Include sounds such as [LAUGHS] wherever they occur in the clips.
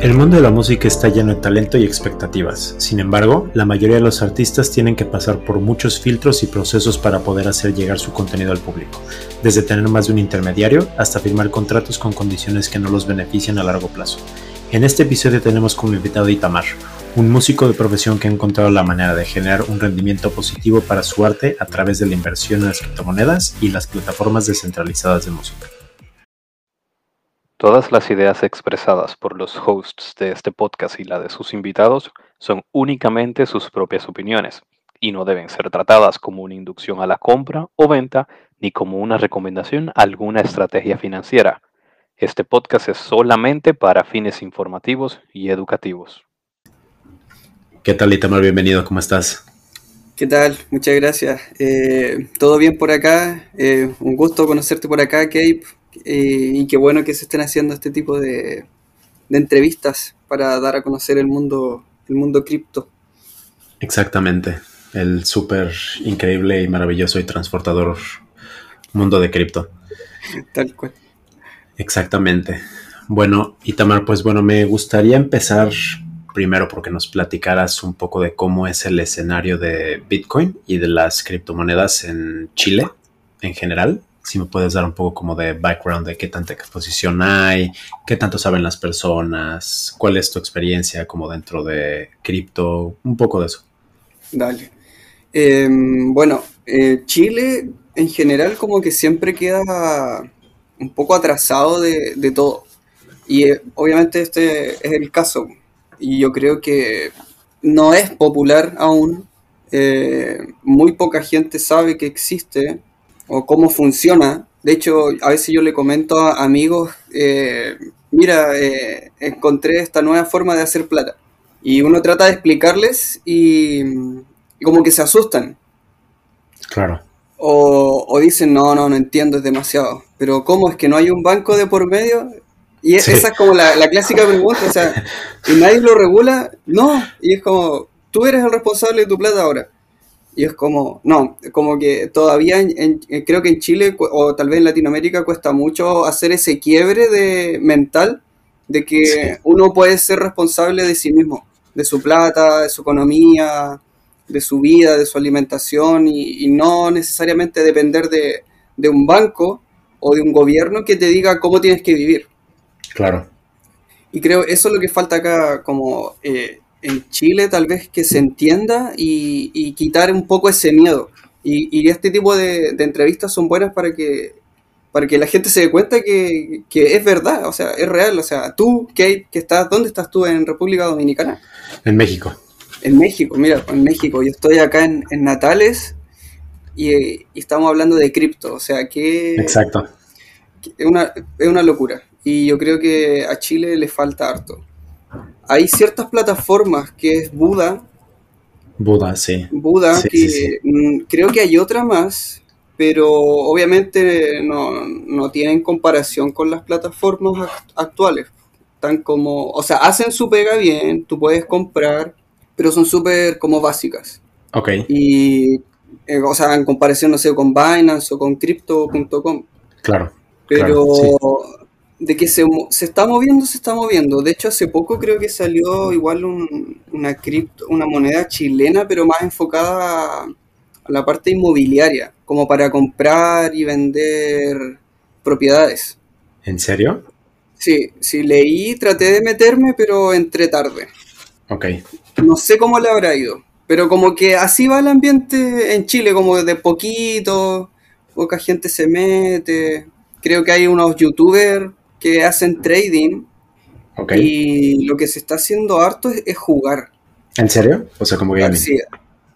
El mundo de la música está lleno de talento y expectativas. Sin embargo, la mayoría de los artistas tienen que pasar por muchos filtros y procesos para poder hacer llegar su contenido al público, desde tener más de un intermediario hasta firmar contratos con condiciones que no los benefician a largo plazo. En este episodio tenemos como invitado a Itamar, un músico de profesión que ha encontrado la manera de generar un rendimiento positivo para su arte a través de la inversión en las criptomonedas y las plataformas descentralizadas de música. Todas las ideas expresadas por los hosts de este podcast y la de sus invitados son únicamente sus propias opiniones y no deben ser tratadas como una inducción a la compra o venta ni como una recomendación a alguna estrategia financiera. Este podcast es solamente para fines informativos y educativos. ¿Qué tal, Itamar? Bienvenido, ¿cómo estás? ¿Qué tal? Muchas gracias. Eh, ¿Todo bien por acá? Eh, un gusto conocerte por acá, Cape. Eh, y qué bueno que se estén haciendo este tipo de, entrevistas para dar a conocer el mundo, el mundo cripto. Exactamente, el súper increíble y maravilloso y transportador mundo de cripto. Tal cual. Exactamente. Bueno, Itamar, pues bueno, me gustaría empezar primero porque nos platicaras un poco de cómo es el escenario de Bitcoin y de las criptomonedas en Chile en general si me puedes dar un poco como de background de qué tanta exposición hay, qué tanto saben las personas, cuál es tu experiencia como dentro de cripto, un poco de eso. Dale. Em, bueno, eh, Chile en general como que siempre queda un poco atrasado de, todo. Y eh, obviamente este es el caso. Y yo creo que no es popular aún. Eh, muy poca gente sabe que existe o cómo funciona. De hecho, a veces yo le comento a amigos, eh, mira, eh, encontré esta nueva forma de hacer plata. Y uno trata de explicarles y, como que se asustan. Claro. O, dicen, no, no, no entiendo, es demasiado. Pero ¿cómo es que no hay un banco de por medio? Y esa es como la, la, clásica pregunta, o sea, [LAUGHS] ¿y nadie lo regula? No, y es como, tú eres el responsable de tu plata ahora. Y es como, no, como que todavía creo que en Chile o tal vez en Latinoamérica cuesta mucho hacer ese quiebre de mental de que uno puede ser responsable de sí mismo, de su plata, de su economía, de su vida, de su alimentación y, no necesariamente depender de, de, un banco o de un gobierno que te diga cómo tienes que vivir. Claro. Y creo eso es lo que falta acá como eh, en Chile tal vez que se entienda y, quitar un poco ese miedo. Y, este tipo de, entrevistas son buenas para que, para que la gente se dé cuenta que, es verdad, o sea, es real. O sea, tú, Kate, que estás, ¿dónde estás tú en República Dominicana? En México. En México, mira, en México. Yo estoy acá en, Natales y, estamos hablando de cripto, o sea que... Exacto. es, una, es una locura. Y yo creo que a Chile le falta harto hay ciertas plataformas que es Buda. Buda, sí. Buda, que mm, creo que hay otra más, pero obviamente no, tienen comparación con las plataformas actuales. Tan como, o sea, hacen su pega bien, tú puedes comprar, pero son súper como básicas. Ok. Y, eh, o sea, en comparación, no sé, con Binance o con Crypto.com. Claro. Pero de que se, se, está moviendo, se está moviendo. De hecho, hace poco creo que salió igual una cripto, una moneda chilena, pero más enfocada a, la parte inmobiliaria, como para comprar y vender propiedades. ¿En serio? Sí, sí, leí, traté de meterme, pero entré tarde. Ok. No sé cómo le habrá ido, pero como que así va el ambiente en Chile, como de poquito, poca gente se mete. Creo que hay unos youtubers que hacen trading. Y lo que se está haciendo harto es, jugar. ¿En serio? O sea, como gaming. Sí,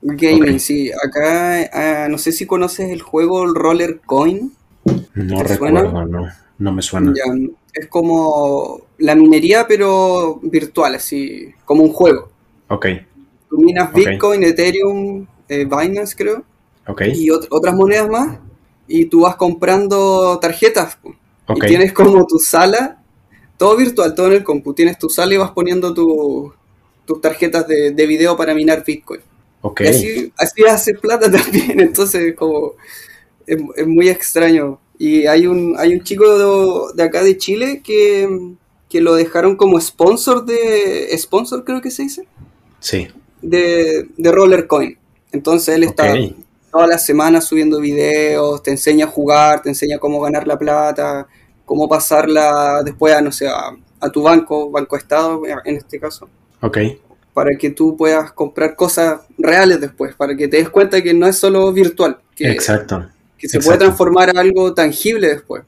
gaming, sí. Acá, ah, no sé si conoces el juego Roller Coin. No recuerdo, no. No me suena. es como la minería, pero virtual, así, como un juego. Ok. Tú minas Bitcoin, Ethereum, eh, Binance, creo. Ok. Y otras monedas más. Y tú vas comprando tarjetas. Y tienes como tu sala, todo virtual, todo en el compu. Tienes tu sala y vas poniendo tus tarjetas de, video para minar Bitcoin. Okay. Y así, así haces plata [LAUGHS] también, entonces como es, muy extraño. Y hay un, hay un chico de, acá de Chile que, que lo dejaron como sponsor de. Sponsor, creo que se dice. Sí. De, de Roller Coin. Entonces él está. Todas las semanas subiendo videos, te enseña a jugar, te enseña cómo ganar la plata, cómo pasarla después a, no sé, a, a tu banco, Banco Estado en este caso, Ok. para que tú puedas comprar cosas reales después, para que te des cuenta que no es solo virtual, que, Exacto. que se puede transformar en algo tangible después.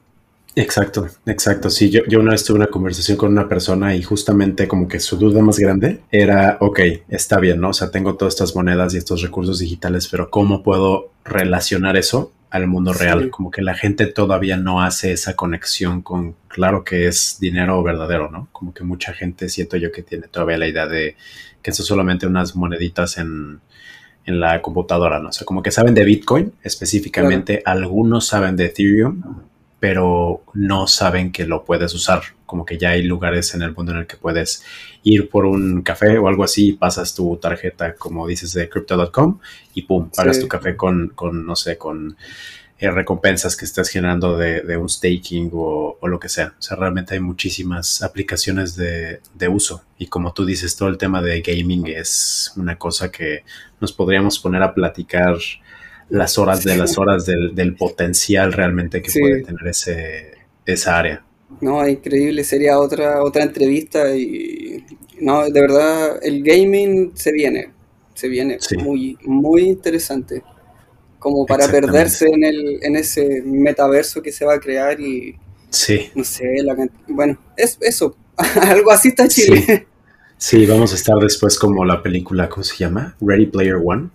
Exacto, exacto. Sí, yo, yo una vez tuve una conversación con una persona y justamente como que su duda más grande era, ok, está bien, ¿no? O sea, tengo todas estas monedas y estos recursos digitales, pero ¿cómo puedo relacionar eso al mundo Sí. real? Como que la gente todavía no hace esa conexión con, claro que es dinero verdadero, ¿no? Como que mucha gente siento yo que tiene todavía la idea de que es solamente unas moneditas en, en la computadora, ¿no? O sea, como que saben de Bitcoin específicamente, algunos saben de Ethereum, pero no saben que lo puedes usar. Como que ya hay lugares en el mundo en el que puedes ir por un café o algo así, pasas tu tarjeta, como dices, de crypto.com y pum, pagas Sí. tu café con, con, no sé, con eh, recompensas que estás generando de, de un staking o, o lo que sea. O sea, realmente hay muchísimas aplicaciones de, de uso. Y como tú dices, todo el tema de gaming es una cosa que nos podríamos poner a platicar las horas de las horas del, del potencial realmente que Sí. puede tener ese, esa área. No, increíble, sería otra, otra entrevista y no, de verdad el gaming se viene, se viene Sí. muy, muy interesante. Como para perderse en el, en ese metaverso que se va a crear y Sí, no sé, la bueno, es eso, [LAUGHS] algo así está Chile. Sí. sí, vamos a estar después como la película, ¿cómo se llama? Ready Player One.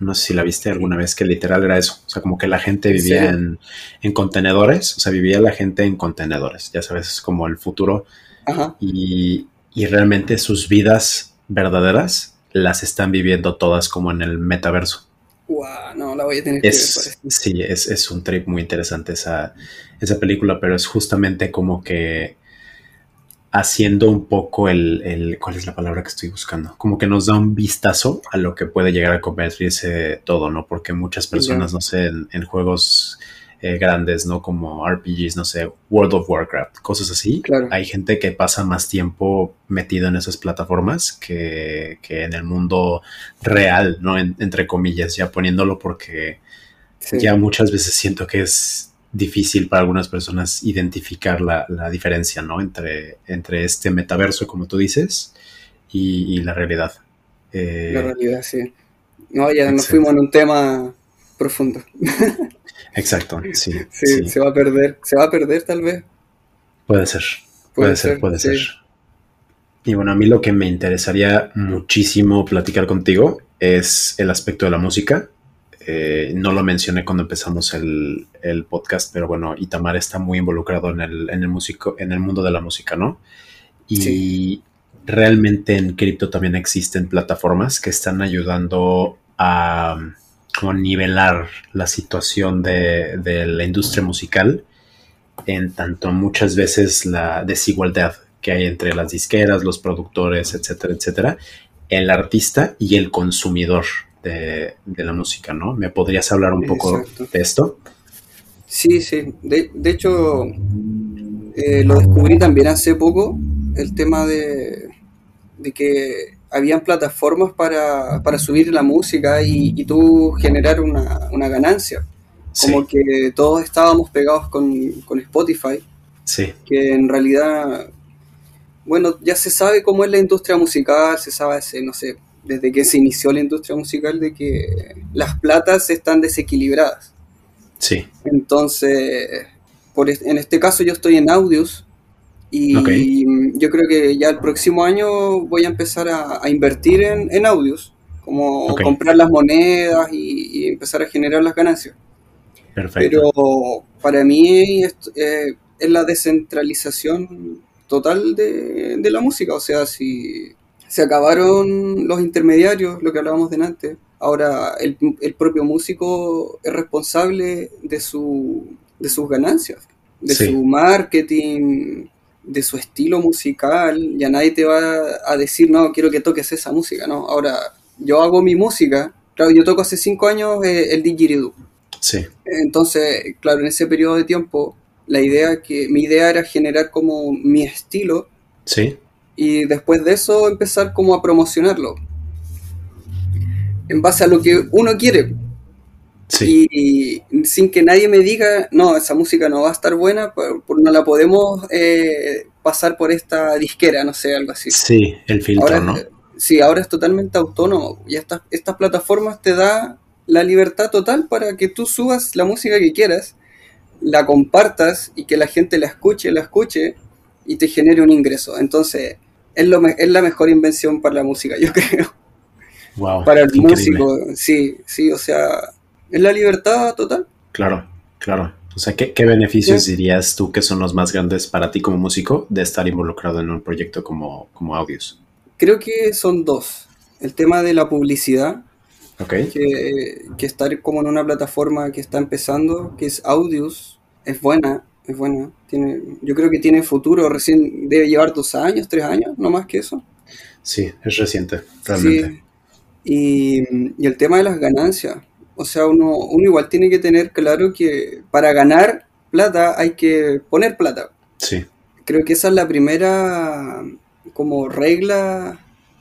No sé si la viste alguna vez, que literal era eso. O sea, como que la gente ¿En vivía en, en contenedores, o sea, vivía la gente en contenedores, ya sabes, es como el futuro. Ajá, Y, y realmente sus vidas verdaderas las están viviendo todas como en el metaverso. Guau, no, la voy a tener que ver, Es, sí, es, es un trip muy interesante esa, esa película, pero es justamente como que haciendo un poco el, el- ¿cuál es la palabra que estoy buscando? Como que nos da un vistazo a lo que puede llegar a convertirse todo, ¿no? Porque muchas personas, no sé, en, en juegos eh, grandes, ¿no? Como RPGs, no sé, World of Warcraft, cosas así. Claro. Hay gente que pasa más tiempo metido en esas plataformas que, que en el mundo real, ¿no? En- entre comillas, ya poniéndolo porque Sí. ya muchas veces siento que es difícil para algunas personas identificar la, la diferencia, ¿no? Entre, entre este metaverso, como tú dices, y, y la realidad. Eh, La realidad, sí. No, ya nos fuimos en un tema profundo. exacto, [LAUGHS] sí, Sí, sí, se va a perder, se va a perder tal vez. puede ser, puede, ser, puede sí. ser. Y bueno, a mí lo que me interesaría muchísimo platicar contigo es el aspecto de la música. Eh, no lo mencioné cuando empezamos el, el podcast, pero bueno, Itamar está muy involucrado en el, en el, músico, en el mundo de la música, ¿no? Y Sí. realmente en cripto también existen plataformas que están ayudando a como nivelar la situación de, de la industria musical en tanto muchas veces la desigualdad que hay entre las disqueras, los productores, etcétera, etcétera, el artista y el consumidor de, de la música, ¿no? ¿Me podrías hablar un poco Exacto. de esto? Sí, sí. De, de hecho, eh, lo descubrí también hace poco, el tema de, de que habían plataformas para, para subir la música y, y tú generar una, una ganancia. Como que todos estábamos pegados con, con Spotify, sí, que en realidad, bueno, ya se sabe cómo es la industria musical, se sabe, hace, no sé, desde que se inició la industria musical, de que las platas están desequilibradas. sí, Entonces, por, en este caso yo estoy en Audios y yo creo que ya el próximo año voy a empezar a, a invertir en, en Audios, como comprar las monedas y, y empezar a generar las ganancias. perfecto. Pero para mí esto, eh, es la descentralización total de, de la música. O sea, si se acabaron los intermediarios, lo que hablábamos de antes, ahora el, el propio músico es responsable de, su, de sus ganancias, de Sí. su marketing, de su estilo musical. Ya nadie te va a decir, no, quiero que toques esa música, ¿no? Ahora, yo hago mi música. Claro, yo toco hace cinco años eh, el didgeridoo. Sí, Entonces, claro, en ese periodo de tiempo, la idea que, mi idea era generar como mi estilo Sí. Y después de eso empezar como a promocionarlo. En base a lo que uno quiere. Sí. Y, sin que nadie me diga, no, esa música no va a estar buena, por, por- no la podemos eh, pasar por esta disquera, no sé, algo así. Sí, el filtro, Ahora, ¿no? Sí, ahora es totalmente autónomo. Y estas, estas plataformas te da la libertad total para que tú subas la música que quieras, la compartas y que la gente la escuche, la escuche y te genere un ingreso. Entonces, es, lo es la mejor invención para la música, yo [LAUGHS] creo. Wow. Para el increíble. músico, sí, sí, o sea, es la libertad total. Claro, claro. O sea, ¿qué, qué beneficios Sí. dirías tú que son los más grandes para ti como músico de estar involucrado en un proyecto como, como Audios? Creo que son dos. El tema de la publicidad, que, que estar como en una plataforma que está empezando, que es Audius, es buena, es buena. Tiene, yo creo que tiene futuro, recién debe llevar dos años, tres años, no más que eso. Sí, es reciente, realmente. Sí. Y, y el tema de las ganancias, o sea, uno, uno igual tiene que tener claro que para ganar plata hay que poner plata. Sí, Creo que esa es la primera como regla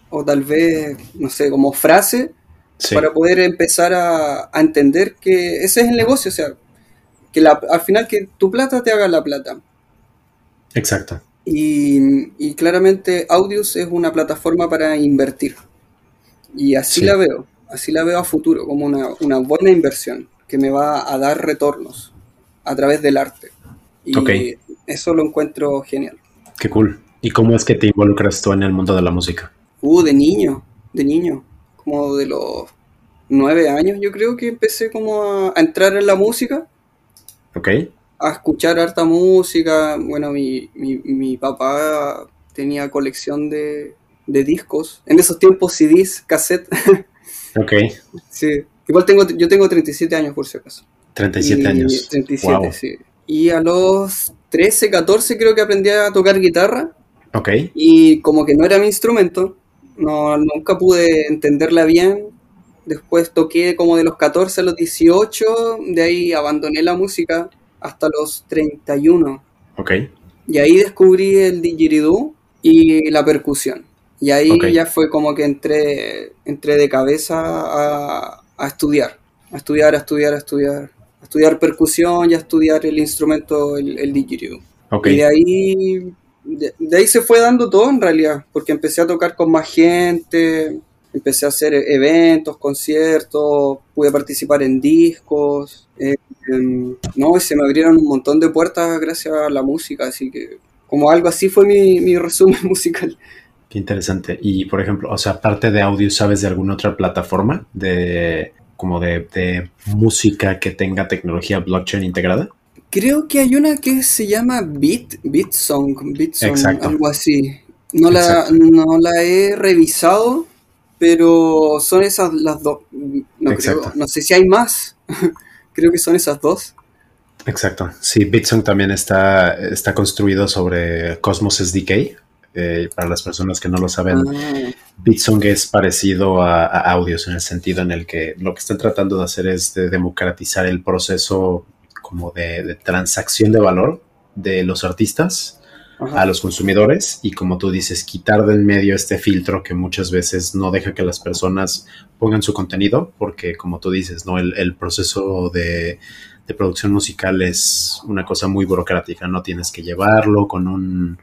o tal vez, no sé, como frase sí, para poder empezar a, a entender que ese es el negocio, o sea, que la- al final que tu plata te haga la plata. exacto. Y, y claramente Audius es una plataforma para invertir. Y así Sí. la veo, así la veo a futuro, como una, una buena inversión que me va a dar retornos a través del arte. Y eso lo encuentro genial. Qué cool. ¿Y cómo es que te involucras tú en el mundo de la música? Uh, de niño, de niño, como de los nueve años yo creo que empecé como a, a entrar en la música, ¿Ok? a escuchar harta música. Bueno, mi, mi, mi papá tenía colección de, de discos, en esos tiempos CDs, cassette. [LAUGHS] Ok. sí. Igual tengo, yo tengo 37 años por si acaso. 37 Y- años. 37, Wow. sí. Y a los 13, 14 creo que aprendí a tocar guitarra. Ok. Y como que no era mi instrumento, no, nunca pude entenderla bien. Después toqué como de los 14 a los 18, de ahí abandoné la música hasta los 31. Ok. Y ahí descubrí el didgeridoo y la percusión. Y ahí ya fue como que entré, entré de cabeza a, a estudiar, a estudiar, a estudiar, a estudiar. A estudiar percusión y a estudiar el instrumento, el, el didgeridoo. Ok. Y de ahí, de, de ahí se fue dando todo en realidad, porque empecé a tocar con más gente, empecé a hacer eventos, conciertos, pude participar en discos, eh, em, no, y se me abrieron un montón de puertas gracias a la música, así que como algo así fue mi, mi resumen [LAUGHS] musical. Qué interesante. Y por ejemplo, o sea, aparte de audio, ¿sabes de alguna otra plataforma de como de, de música que tenga tecnología blockchain integrada? Creo que hay una que se llama Beat, Beatsong, Exacto. algo así. No la, no la he revisado, pero son esas las dos. No, Exacto. creo, no sé si hay más. [LAUGHS] creo que son esas dos. Exacto. Sí, Bitsong también está, está construido sobre Cosmos SDK. Eh, para las personas que no lo saben, Ah, Bitsong es parecido a, a Audios en el sentido en el que lo que están tratando de hacer es de democratizar el proceso como de, de transacción de valor de los artistas ajá. a los consumidores y como tú dices, quitar del medio este filtro que muchas veces no deja que las personas pongan su contenido porque como tú dices, ¿no? El, el proceso de, de producción musical es una cosa muy burocrática, no tienes que llevarlo con un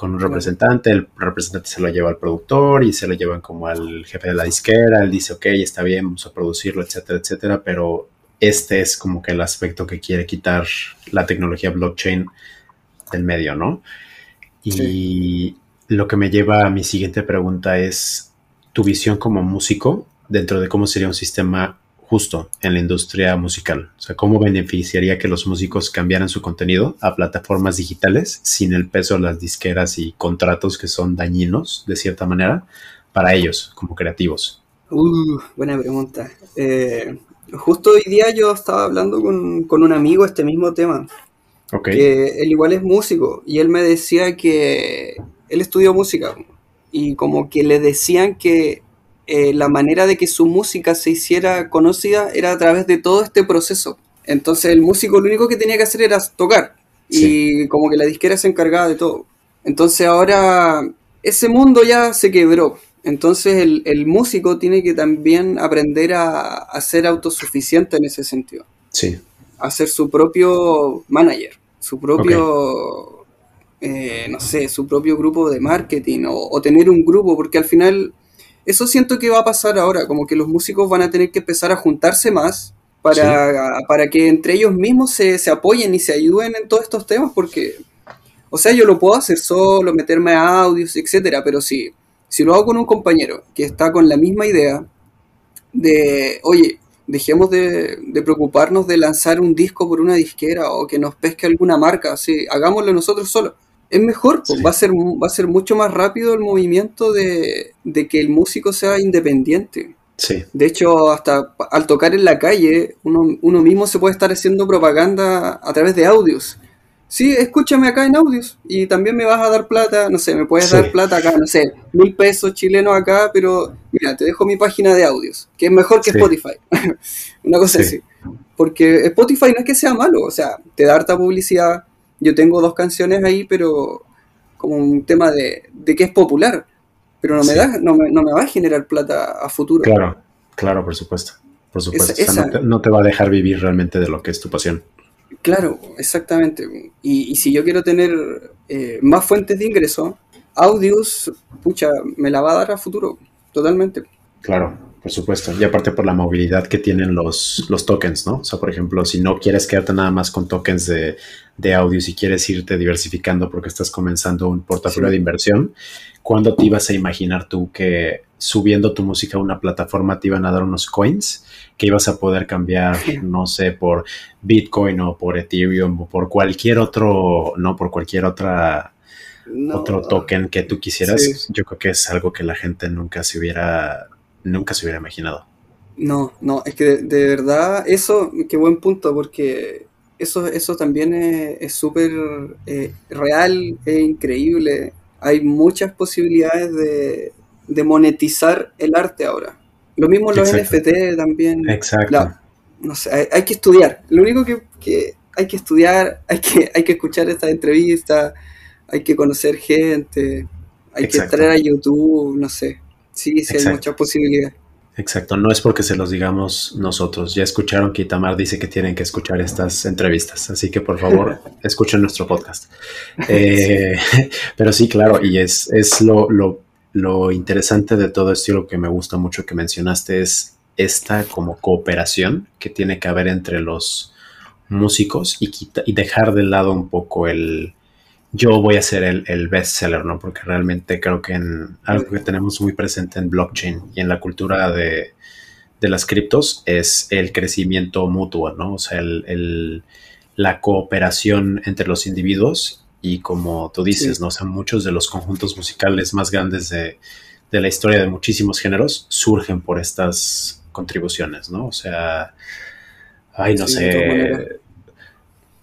con un representante, el representante se lo lleva al productor y se lo llevan como al jefe de la disquera, él dice, ok, está bien, vamos a producirlo, etcétera, etcétera, pero este es como que el aspecto que quiere quitar la tecnología blockchain del medio, ¿no? Y lo que me lleva a mi siguiente pregunta es tu visión como músico dentro de cómo sería un sistema justo en la industria musical. O sea, cómo beneficiaría que los músicos cambiaran su contenido a plataformas digitales sin el peso de las disqueras y contratos que son dañinos, de cierta manera, para ellos como creativos. Uh, buena pregunta. Eh, justo hoy día yo estaba hablando con, con un amigo este mismo tema. Ok, que él igual es músico y él me decía que él estudió música y como que le decían que eh, la manera de que su música se hiciera conocida era a través de todo este proceso. Entonces el músico lo único que tenía que hacer era tocar y como que la disquera se encargaba de todo. Entonces ahora ese mundo ya se quebró. Entonces el, músico tiene que también aprender a, ser autosuficiente en ese sentido. Sí. A ser su propio manager, su propio, eh, no sé, su propio grupo de marketing o, tener un grupo, porque al final eso siento que va a pasar ahora, como que los músicos van a tener que empezar a juntarse más para, para que entre ellos mismos se, se apoyen y se ayuden en todos estos temas, porque o sea, yo lo puedo hacer solo, meterme a audios, etcétera, pero si, si lo hago con un compañero que está con la misma idea de, oye, dejemos de, preocuparnos de lanzar un disco por una disquera o que nos pesque alguna marca, así, hagámoslo nosotros solos. Es mejor, pues, va, a ser, va a ser mucho más rápido el movimiento de, de que el músico sea independiente. Sí. De hecho, hasta al tocar en la calle, uno, uno mismo se puede estar haciendo propaganda a través de audios sí, escúchame acá en audios y también me vas a dar plata, no sé, me puedes dar plata acá, no sé, mil pesos chilenos acá, pero mira, te dejo mi página de audios, que es mejor que Spotify, [LAUGHS] una cosa así. Porque Spotify no es que sea malo, o sea, te da harta publicidad, yo tengo dos canciones ahí, pero como un tema de, de que es popular, pero no me, da, no me, no, me, va a generar plata a futuro. Claro, claro, por supuesto. Por supuesto. no, te, va a dejar vivir realmente de lo que es tu pasión. Claro, exactamente. Y, si yo quiero tener eh, más fuentes de ingreso, Audios, pucha, me la va a dar a futuro, totalmente. Claro, por supuesto. Y aparte por la movilidad que tienen los, los tokens, ¿no? O sea, por ejemplo, si no quieres quedarte nada más con tokens de, de audio, si quieres irte diversificando porque estás comenzando un portafolio de inversión, ¿cuándo te ibas a imaginar tú que subiendo tu música a una plataforma te iban a dar unos coins que ibas a poder cambiar, no sé, por Bitcoin o por Ethereum o por cualquier otro, no, por cualquier otra otro token que tú quisieras, yo creo que es algo que la gente nunca se hubiera, nunca se hubiera imaginado. No, no, es que de, verdad, eso, qué buen punto, porque eso, eso también es súper eh, real, es increíble. Hay muchas posibilidades de, de monetizar el arte ahora. Lo mismo los NFT también. Exacto. no sé, hay, que estudiar. Lo único que, hay que estudiar, [LAUGHS] hay que, hay que escuchar estas entrevistas, hay que conocer gente, hay que entrar a YouTube, no sé. Sí, sí, hay muchas posibilidades. Exacto, no es porque se los digamos nosotros. Ya escucharon que Itamar dice que tienen que escuchar estas entrevistas, así que por favor [LAUGHS] escuchen nuestro podcast. Eh, [LAUGHS] pero sí, claro, y es, es lo, lo lo interesante de todo esto y lo que me gusta mucho que mencionaste es esta como cooperación que tiene que haber entre los músicos y, y dejar de lado un poco el yo voy a ser el, el bestseller, ¿no? Porque realmente creo que en algo que tenemos muy presente en blockchain y en la cultura de, de las criptos es el crecimiento mutuo, ¿no? O sea, el, la cooperación entre los individuos y como tú dices, ¿no? O sea, muchos de los conjuntos musicales más grandes de, la historia de muchísimos géneros surgen por estas contribuciones, ¿no? O sea, ay, no sé,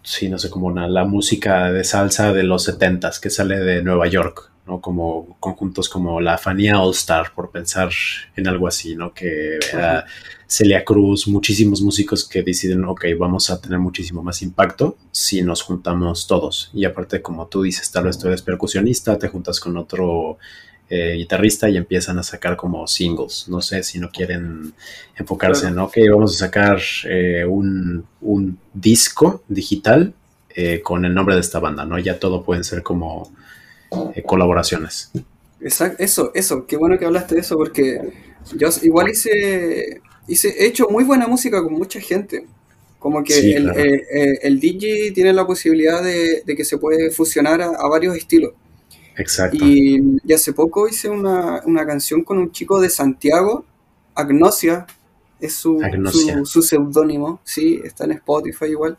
sí, no sé, como una, la música de salsa de los setentas que sale de Nueva York, ¿no? Como conjuntos como la Fania All Star, por pensar en algo así, ¿no? Que era Celia Cruz, muchísimos músicos que deciden, ok, vamos a tener muchísimo más impacto si nos juntamos todos. Y aparte, como tú dices, tal vez tú eres percusionista, te juntas con otro eh, guitarrista y empiezan a sacar como singles. No sé si no quieren enfocarse en, ok, vamos a sacar eh, un, disco digital eh, con el nombre de esta banda, ¿no? Ya todo pueden ser como colaboraciones. Exacto, eso, eso, qué bueno que hablaste de eso porque yo igual hice y se, he hecho muy buena música con mucha gente. Como que el, eh, el, DJ tiene la posibilidad de, que se puede fusionar a, varios estilos. Exacto. Y, hace poco hice una, canción con un chico de Santiago, Agnosia, es su, su, seudónimo, sí, está en Spotify igual.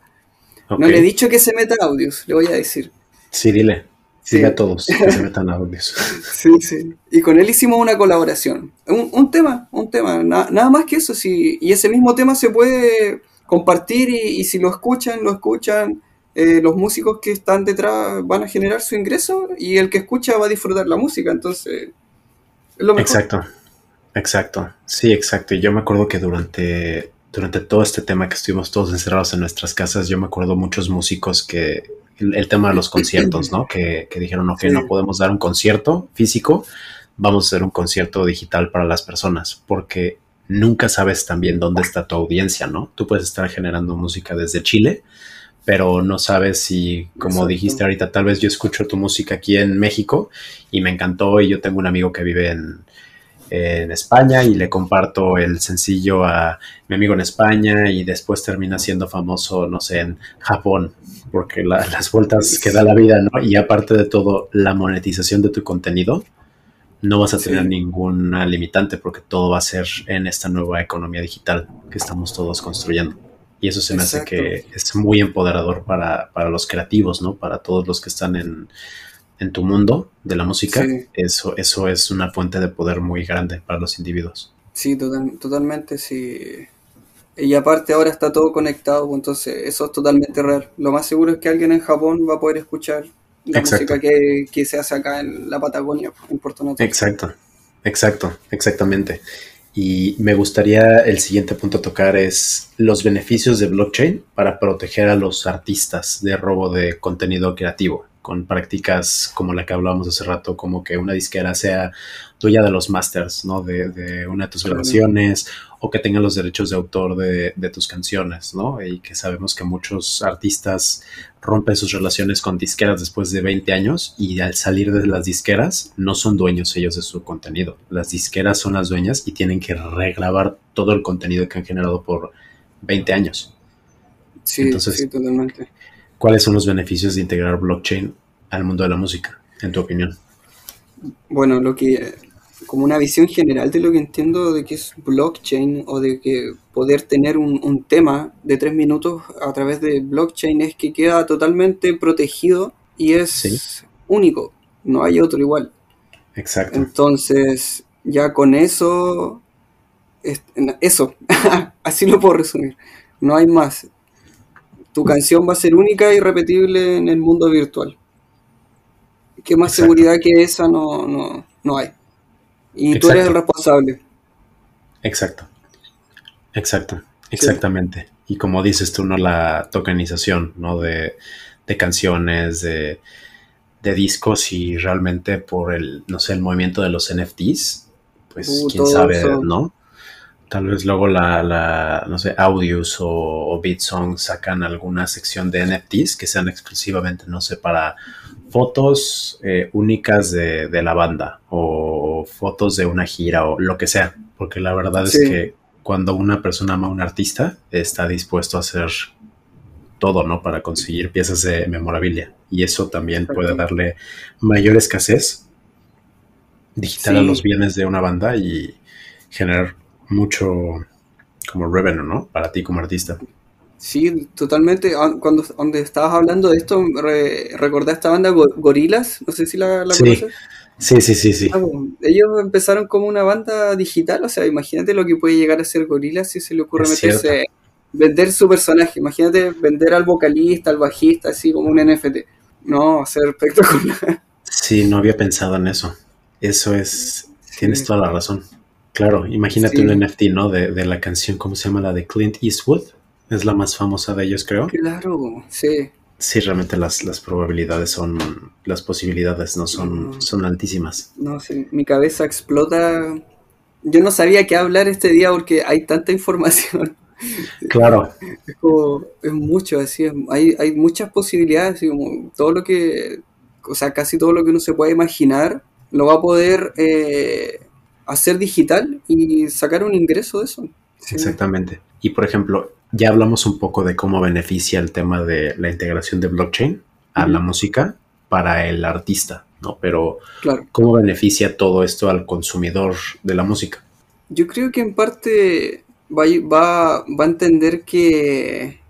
No le he dicho que se meta audios, le voy a decir. Sí, dile. Sí. a todos que se metan audios. [LAUGHS] Sí, sí. Y con él hicimos una colaboración. Un, tema, un tema, nada más que eso. Sí. Y ese mismo tema se puede compartir y, si lo escuchan, lo escuchan. Eh, los músicos que están detrás van a generar su ingreso y el que escucha va a disfrutar la música. Entonces, es lo mejor. Exacto, exacto. Sí, exacto. Y yo me acuerdo que durante, durante todo este tema que estuvimos todos encerrados en nuestras casas, yo me acuerdo muchos músicos que el, tema de los conciertos, ¿no? Que, dijeron, ok, no podemos dar un concierto físico, vamos a hacer un concierto digital para las personas, porque nunca sabes también dónde está tu audiencia, ¿no? Tú puedes estar generando música desde Chile, pero no sabes si, como dijiste ahorita, tal vez yo escucho tu música aquí en México y me encantó y yo tengo un amigo que vive en, en España y le comparto el sencillo a mi amigo en España y después termina siendo famoso, no sé, en Japón, porque las vueltas que da la vida, ¿no? Y aparte de todo, la monetización de tu contenido, no vas a tener ninguna limitante porque todo va a ser en esta nueva economía digital que estamos todos construyendo. Y eso se me hace que es muy empoderador para, para los creativos, ¿no? Para todos los que están en en tu mundo de la música, eso, eso es una fuente de poder muy grande para los individuos. Sí, totalmente, sí. Y aparte ahora está todo conectado, pues, entonces eso es totalmente real. Lo más seguro es que alguien en Japón va a poder escuchar la música que, que, se hace acá en la Patagonia, en Puerto Natal. Exacto, exacto, exactamente. Y me gustaría el siguiente punto a tocar es los beneficios de blockchain para proteger a los artistas de robo de contenido creativo con prácticas como la que hablábamos hace rato, como que una disquera sea tuya de los masters, ¿no? De, una de tus grabaciones o que tenga los derechos de autor de, tus canciones, ¿no? Y que sabemos que muchos artistas rompen sus relaciones con disqueras después de 20 años y al salir de las disqueras no son dueños ellos de su contenido. Las disqueras son las dueñas y tienen que regrabar todo el contenido que han generado por 20 años. Sí, Entonces, sí, totalmente. ¿Cuáles son los beneficios de integrar blockchain al mundo de la música, en tu opinión? Bueno, lo que como una visión general de lo que entiendo de que es blockchain o de que poder tener un, tema de tres minutos a través de blockchain es que queda totalmente protegido y es único, no hay otro igual. Exacto. Entonces, ya con eso, eso, [LAUGHS] así lo puedo resumir, no hay más tu canción va a ser única y repetible en el mundo virtual. ¿Qué más seguridad que esa no, no, hay? Y tú eres el responsable. Exacto. Exacto. Exactamente. Y como dices tú, ¿no? La tokenización, ¿no? De, canciones, de, de, discos y realmente por el, no sé, el movimiento de los NFTs, pues uh, quién sabe, ¿no? Tal vez luego la, la no sé, Audios o, o BitSong sacan alguna sección de NFTs que sean exclusivamente, no sé, para fotos eh, únicas de, la banda o fotos de una gira o lo que sea. Porque la verdad es que cuando una persona ama a un artista, está dispuesto a hacer todo, ¿no? Para conseguir piezas de memorabilia. Y eso también puede darle mayor escasez digital a los bienes de una banda y generar mucho como revenue, ¿no? Para ti como artista. Sí, totalmente. Ah, cuando, cuando estabas hablando de esto, recordé esta banda Gorilas, no sé si la, la sí. conoces. Sí, sí, sí, sí. Ah, ellos empezaron como una banda digital, o sea, imagínate lo que puede llegar a ser Gorilas si se le ocurre meterse, vender su personaje. Imagínate vender al vocalista, al bajista, así como un NFT. No, ser espectacular. Sí, no había pensado en eso. Eso es, tienes toda la razón. Claro, imagínate un NFT, ¿no? De, de, la canción, ¿cómo se llama? La de Clint Eastwood. Es la más famosa de ellos, creo. Claro, sí. Sí, realmente las, las probabilidades son, las posibilidades no son, son altísimas. No, sí, mi cabeza explota. Yo no sabía qué hablar este día porque hay tanta [LAUGHS] información. Claro. Es como, es mucho, así, hay, hay muchas posibilidades, así como todo lo que, o sea, casi todo lo que uno se puede imaginar lo va a poder eh, hacer digital y sacar un ingreso de eso. Exactamente. Y por ejemplo, ya hablamos un poco de cómo beneficia el tema de la integración de blockchain a la música para el artista, ¿no? Pero ¿cómo beneficia todo esto al consumidor de la música? Yo creo que en parte va, va, va a entender que,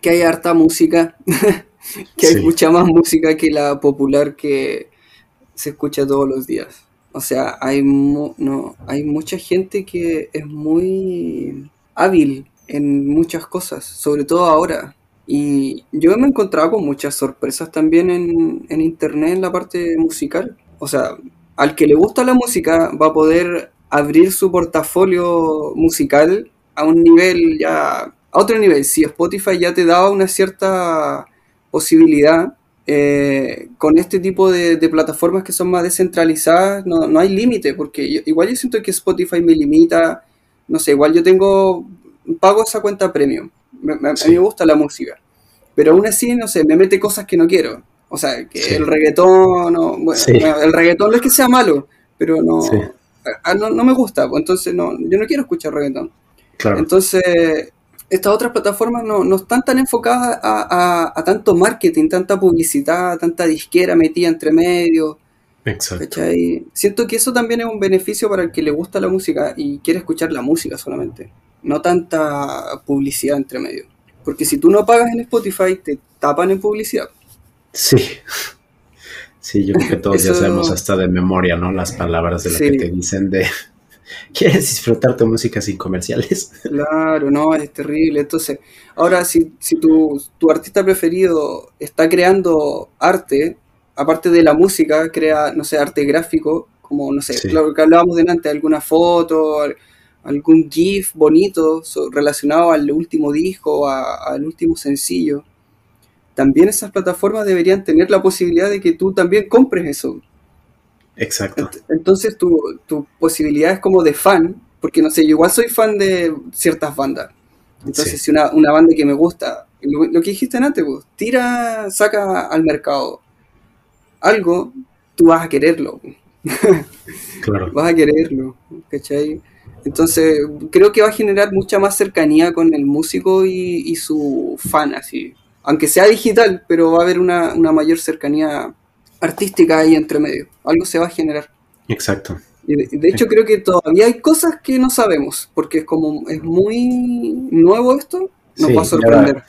que hay harta música, [LAUGHS] que hay mucha más música que la popular que se escucha todos los días. O sea, hay, no, hay mucha gente que es muy hábil en muchas cosas, sobre todo ahora. Y yo me he encontrado con muchas sorpresas también en, en internet en la parte musical. O sea, al que le gusta la música va a poder abrir su portafolio musical a un nivel ya, a otro nivel. Si Spotify ya te daba una cierta posibilidad, eh, con este tipo de, plataformas que son más descentralizadas no, no hay límite, porque igual yo siento que Spotify me limita, no sé, igual yo tengo, pago esa cuenta premium, a mí me gusta la música, pero aún así, no sé, me mete cosas que no quiero. O sea, que el reggaetón, no, bueno, el reggaetón no es que sea malo, pero no, no, no, me gusta, pues, entonces no, yo no quiero escuchar reggaetón. Claro. Entonces, estas otras plataformas no, no están tan enfocadas a, a, tanto marketing, tanta publicidad, tanta disquera metida entre medio. Exacto. Siento que eso también es un beneficio para el que le gusta la música y quiere escuchar la música solamente, no tanta publicidad entre medio. Porque si tú no pagas en Spotify, te tapan en publicidad. Sí. Sí, yo creo que todos ya sabemos hasta de memoria, ¿no? Las palabras de lo que te dicen de [LAUGHS] ¿Quieres disfrutar tu música sin comerciales? [LAUGHS] Claro, no, es terrible. Entonces, ahora si, si tu, tu artista preferido está creando arte, aparte de la música, crea, no sé, arte gráfico, como, no sé, lo que hablábamos delante, alguna foto, algún GIF bonito relacionado al último disco, al último sencillo. También esas plataformas deberían tener la posibilidad de que tú también compres eso. Exacto. Entonces tu, tu posibilidad es como de fan, porque no sé, yo igual soy fan de ciertas bandas. Entonces, si una, una, banda que me gusta, lo, que dijiste antes, pues, tira, saca al mercado algo, tú vas a quererlo. [LAUGHS] Claro. vas a quererlo, ¿cachai? Entonces, creo que va a generar mucha más cercanía con el músico y, y su fan, así. Aunque sea digital, pero va a haber una, una mayor cercanía artística ahí entre medio. Algo se va a generar. Exacto. Y de, hecho creo que todavía hay cosas que no sabemos, porque es como es muy nuevo esto, nos va a sorprender.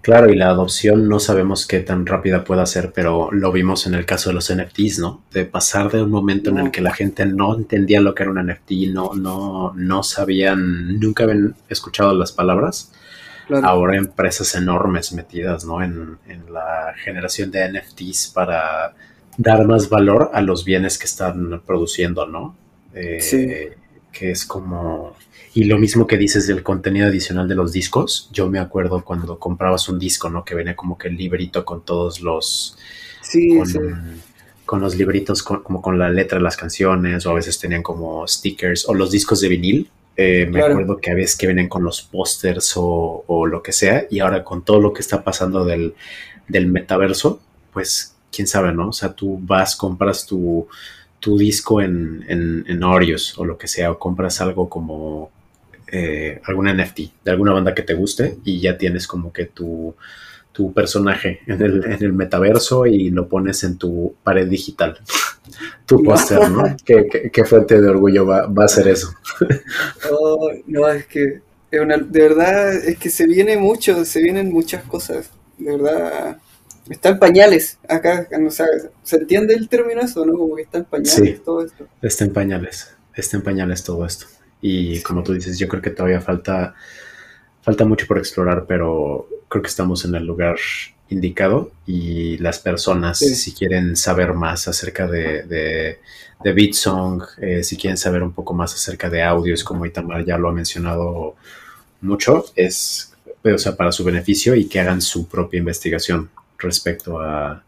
claro, y la adopción no sabemos qué tan rápida pueda ser, pero lo vimos en el caso de los NFTs, ¿no? De pasar de un momento en el que la gente no entendía lo que era un NFT, no, no, no sabían, nunca habían escuchado las palabras. Ahora empresas enormes metidas, ¿no? En, en la generación de NFTs para dar más valor a los bienes que están produciendo, ¿no? Eh, sí. Que es como... Y lo mismo que dices del contenido adicional de los discos, yo me acuerdo cuando comprabas un disco, ¿no? Que venía como que el librito con todos los... Sí, con, sí. con los libritos como con la letra de las canciones o a veces tenían como stickers o los discos de vinil. Eh, me acuerdo que a veces que vienen con los pósters o, o, lo que sea y ahora con todo lo que está pasando del, del metaverso, pues quién sabe, ¿no? O sea, tú vas, compras tu, tu disco en, en, en o lo que sea, o compras algo como eh, algún NFT de alguna banda que te guste y ya tienes como que tu, tu personaje en el, en el, metaverso y lo pones en tu pared digital. tu póster, ¿no? ¿Qué, qué, fuente de orgullo va, va a ser eso? oh, no, es que de verdad es que se viene mucho, se vienen muchas cosas. De verdad, Está en pañales, acá, no sabes, ¿se entiende el término eso, no? Como que está en pañales todo esto. Está en pañales, está en pañales todo esto. Y como tú dices, yo creo que todavía falta, falta mucho por explorar, pero creo que estamos en el lugar indicado y las personas, si quieren saber más acerca de, de, de BitSong, eh, si quieren saber un poco más acerca de audios, como Itamar ya lo ha mencionado mucho, es o sea, para su beneficio y que hagan su propia investigación respecto a,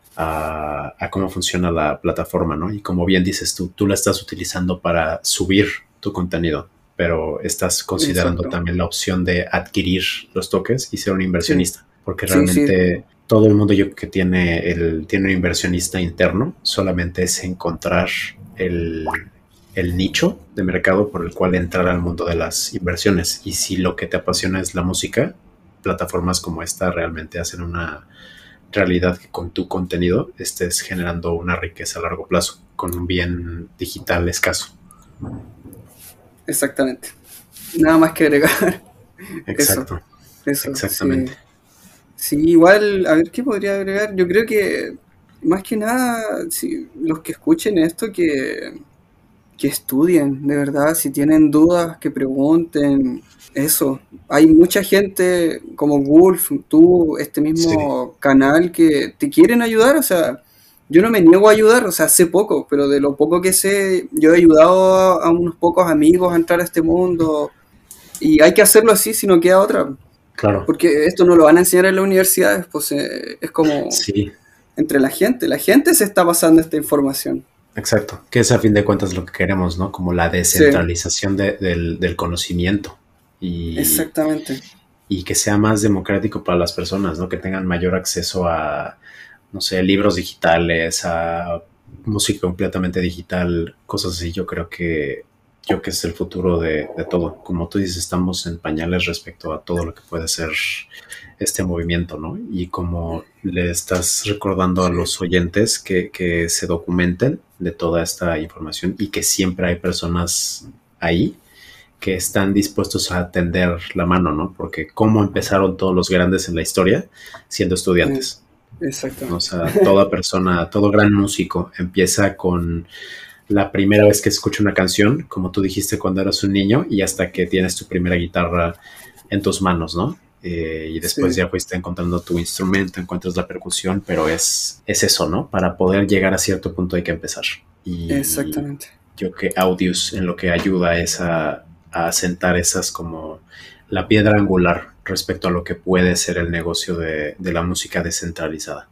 cómo funciona la plataforma, ¿no? Y como bien dices tú, tú la estás utilizando para subir tu contenido, pero estás considerando también la opción de adquirir los toques y ser un inversionista, porque realmente todo el mundo yo que tiene, el, tiene un inversionista interno, solamente es encontrar el, el nicho de mercado por el cual entrar al mundo de las inversiones. Y si lo que te apasiona es la música, plataformas como esta realmente hacen una realidad que con tu contenido estés generando una riqueza a largo plazo con un bien digital escaso. Exactamente. Nada más que agregar. [LAUGHS] Exacto. Eso, Exactamente. Sí. igual, a ver qué podría agregar. Yo creo que más que nada, si, los que escuchen esto, que, que estudien, de verdad, si tienen dudas, que pregunten, eso, hay mucha gente como Wolf, tú, este mismo canal que te quieren ayudar, o sea, yo no me niego a ayudar, o sea, sé poco, pero de lo poco que sé, yo he ayudado a, unos pocos amigos a entrar a este mundo y hay que hacerlo así si no queda otra. Claro. Porque esto no lo van a enseñar en la universidad, pues eh, es como... Sí. entre la gente. La gente se está pasando esta información. Exacto, que es a fin de cuentas lo que queremos, ¿no? Como la descentralización del, conocimiento. Y, Exactamente. Y que sea más democrático para las personas, ¿no? Que tengan mayor acceso a, no sé, libros digitales, a música completamente digital, cosas así. Yo creo que yo que es el futuro de, todo. Como tú dices, estamos en pañales respecto a todo lo que puede ser este movimiento, ¿no? Y como le estás recordando a los oyentes que, que se documenten de toda esta información y que siempre hay personas ahí que están dispuestos a tender la mano, ¿no? Porque cómo empezaron todos los grandes en la historia siendo estudiantes. Exacto. O sea, toda persona, todo gran músico empieza con la primera vez que escucha una canción, como tú dijiste cuando eras un niño, y hasta que tienes tu primera guitarra en tus manos, ¿no? Eh, y después ya fuiste encontrando tu instrumento, encuentras la percusión, pero es, es eso, ¿no? Para poder llegar a cierto punto hay que empezar. Y, Exactamente. yo que Audius en lo que ayuda es a, a sentar esas como la piedra angular respecto a lo que puede ser el negocio de, de la música descentralizada.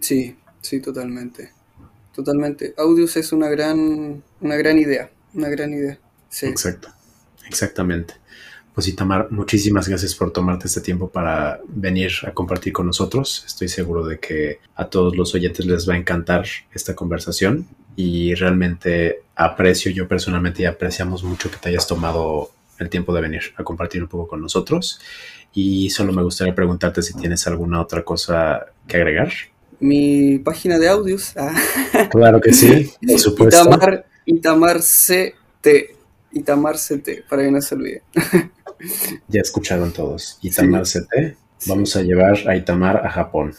Sí, sí, totalmente totalmente. Audius es una gran, una gran idea, una gran idea. Sí. Exacto, exactamente. Pues Itamar, muchísimas gracias por tomarte este tiempo para venir a compartir con nosotros. Estoy seguro de que a todos los oyentes les va a encantar esta conversación y realmente aprecio, yo personalmente apreciamos mucho que te hayas tomado el tiempo de venir a compartir un poco con nosotros. Y solo me gustaría preguntarte si tienes alguna otra cosa que agregar mi página de audios. Ah. Claro que sí, [LAUGHS] por supuesto. Itamar, Itamar CT. Itamar CT, para que no se olvide. [LAUGHS] Ya escucharon todos. Itamar CT. Vamos a llevar a Itamar a Japón.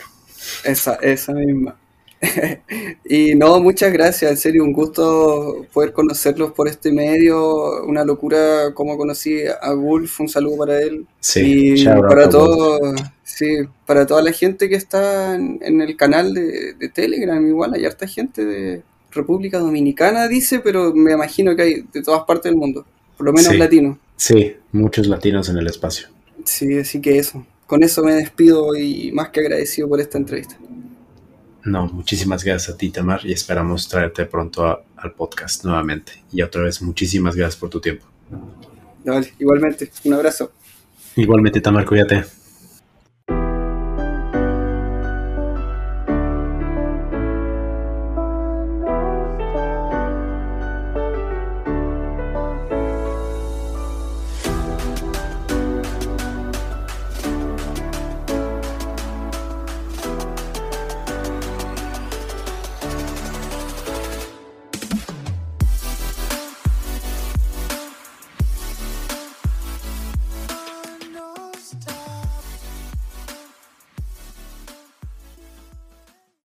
Esa, esa misma. [LAUGHS] y no, muchas gracias, en serio, un gusto poder conocerlos por este medio, una locura como conocí a Gulf, un saludo para él. Sí, y para todo, sí, para toda la gente que está en, el canal de, Telegram, igual hay harta gente de República Dominicana, dice, pero me imagino que hay de todas partes del mundo, por lo menos latinos. Sí, muchos latinos en el espacio. Sí, así que eso. Con eso me despido y más que agradecido por esta entrevista. No, muchísimas gracias a ti, Tamar, y esperamos traerte pronto al podcast nuevamente. Y otra vez, muchísimas gracias por tu tiempo. Vale, igualmente, un abrazo. Igualmente, Tamar, cuídate.